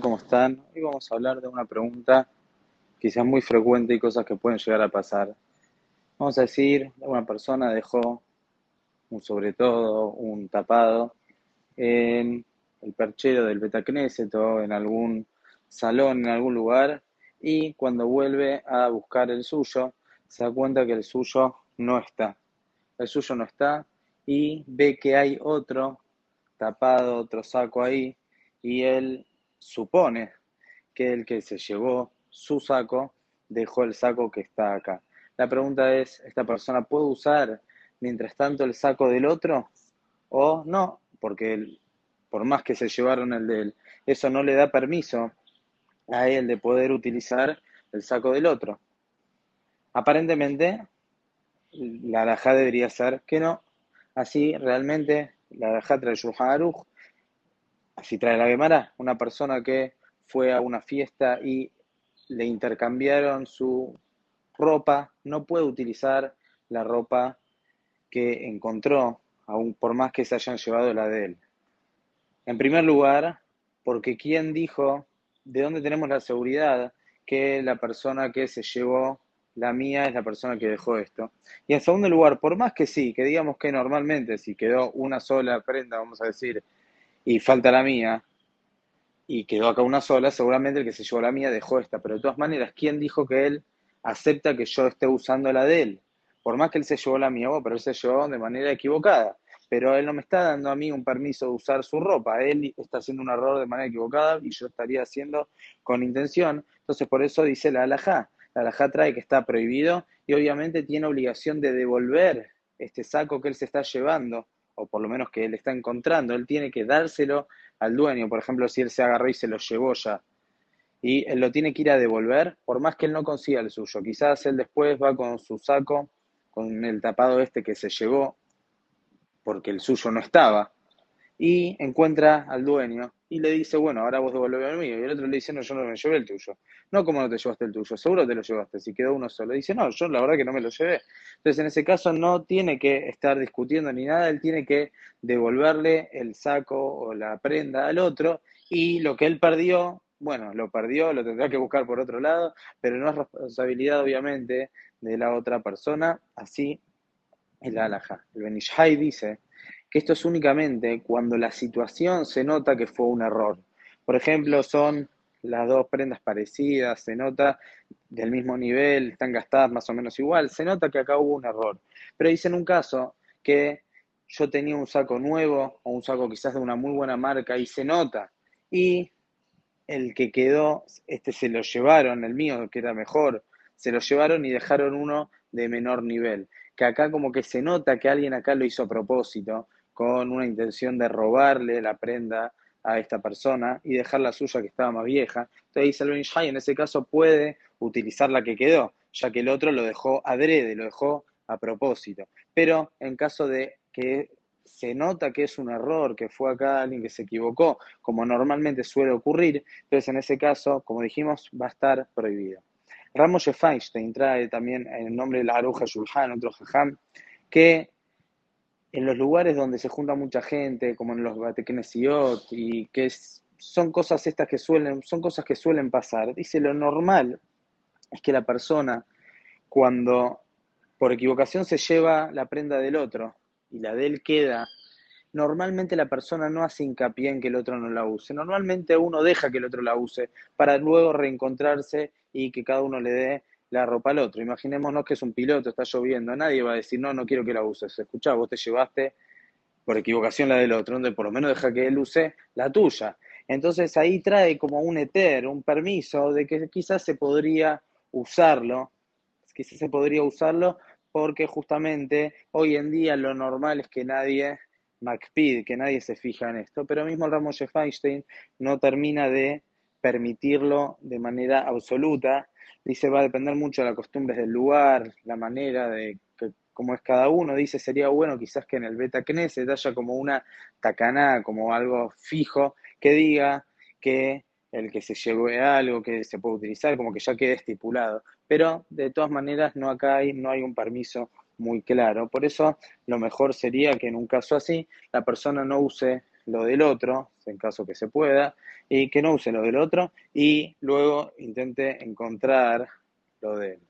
¿cómo están? Hoy vamos a hablar de una pregunta quizás muy frecuente y cosas que pueden llegar a pasar. Vamos a decir, una persona dejó un sobre todo, un tapado en el perchero del Betacneset en algún salón, en algún lugar, y cuando vuelve a buscar el suyo, se da cuenta que el suyo no está. El suyo no está y ve que hay otro tapado, otro saco ahí, y él supone que el que se llevó su saco dejó el saco que está acá. La pregunta es, ¿esta persona puede usar mientras tanto el saco del otro o no? Porque por más que se llevaron el de él, eso no le da permiso a él de poder utilizar el saco del otro. Aparentemente, la alajá debería ser que no. Así realmente la alajá trae Shulchan Así trae la Gemara, una persona que fue a una fiesta y le intercambiaron su ropa, no puede utilizar la ropa que encontró, aun por más que se hayan llevado la de él. En primer lugar, porque ¿quién dijo de dónde tenemos la seguridad que la persona que se llevó la mía es la persona que dejó esto? Y en segundo lugar, por más que sí, que digamos que normalmente si quedó una sola prenda, vamos a decir, y falta la mía, y quedó acá una sola, seguramente el que se llevó la mía dejó esta. Pero de todas maneras, ¿quién dijo que él acepta que yo esté usando la de él? Por más que él se llevó la mía, pero él se llevó de manera equivocada. Pero él no me está dando a mí un permiso de usar su ropa. Él está haciendo un error de manera equivocada y yo estaría haciendo con intención. Entonces, por eso dice la alajá. La alajá trae que está prohibido y obviamente tiene obligación de devolver este saco que él se está llevando o por lo menos que él está encontrando, él tiene que dárselo al dueño. Por ejemplo, si él se agarró y se lo llevó ya, y él lo tiene que ir a devolver, por más que él no consiga el suyo. Quizás él después va con su saco, con el tapado este que se llevó, porque el suyo no estaba, y encuentra al dueño y le dice, bueno, ahora vos devolvés el mío. Y el otro le dice, no, yo no me llevé el tuyo. No, ¿cómo no te llevaste el tuyo? Seguro te lo llevaste, si quedó uno solo. Dice, no, yo la verdad que no me lo llevé. Entonces, en ese caso no tiene que estar discutiendo ni nada, él tiene que devolverle el saco o la prenda al otro y lo que él perdió, bueno, lo perdió, lo tendrá que buscar por otro lado, pero no es responsabilidad, obviamente, de la otra persona. Así el alaja. El Benishai dice que esto es únicamente cuando la situación se nota que fue un error. Por ejemplo, son las dos prendas parecidas, se nota del mismo nivel, están gastadas más o menos igual, se nota que acá hubo un error. Pero dice en un caso que yo tenía un saco nuevo o un saco quizás de una muy buena marca y se nota. Y el que quedó, este se lo llevaron, el mío que era mejor, se lo llevaron y dejaron uno de menor nivel. Que acá como que se nota que alguien acá lo hizo a propósito, con una intención de robarle la prenda a esta persona y dejar la suya que estaba más vieja. Entonces dice el en ese caso puede utilizar la que quedó, ya que el otro lo dejó adrede, lo dejó a propósito. Pero en caso de que se nota que es un error, que fue acá alguien que se equivocó, como normalmente suele ocurrir, entonces en ese caso, como dijimos, va a estar prohibido. Ramos Feinstein trae también el nombre de la Aruja Shulhan, otro jajam, que en los lugares donde se junta mucha gente, como en los Batekenesiot, y que son cosas estas que suelen, son cosas que suelen pasar. Dice, lo normal es que la persona, cuando por equivocación se lleva la prenda del otro y la de él queda, normalmente la persona no hace hincapié en que el otro no la use. Normalmente uno deja que el otro la use para luego reencontrarse y que cada uno le dé la ropa al otro. Imaginémonos que es un piloto, está lloviendo, nadie va a decir, no, no quiero que la uses. Escuchá, vos te llevaste por equivocación la del otro, donde por lo menos deja que él use la tuya. Entonces ahí trae como un eter, un permiso de que quizás se podría usarlo, quizás se podría usarlo porque justamente hoy en día lo normal es que nadie MacPid, que nadie se fija en esto, pero mismo Ramos Feinstein no termina de permitirlo de manera absoluta Dice, va a depender mucho de las costumbres del lugar, la manera de cómo es cada uno. Dice, sería bueno quizás que en el beta Knesset haya como una tacaná, como algo fijo, que diga que el que se lleve algo que se puede utilizar, como que ya quede estipulado. Pero de todas maneras no acá hay, no hay un permiso muy claro. Por eso lo mejor sería que en un caso así la persona no use lo del otro, en caso que se pueda, y que no use lo del otro, y luego intente encontrar lo de él.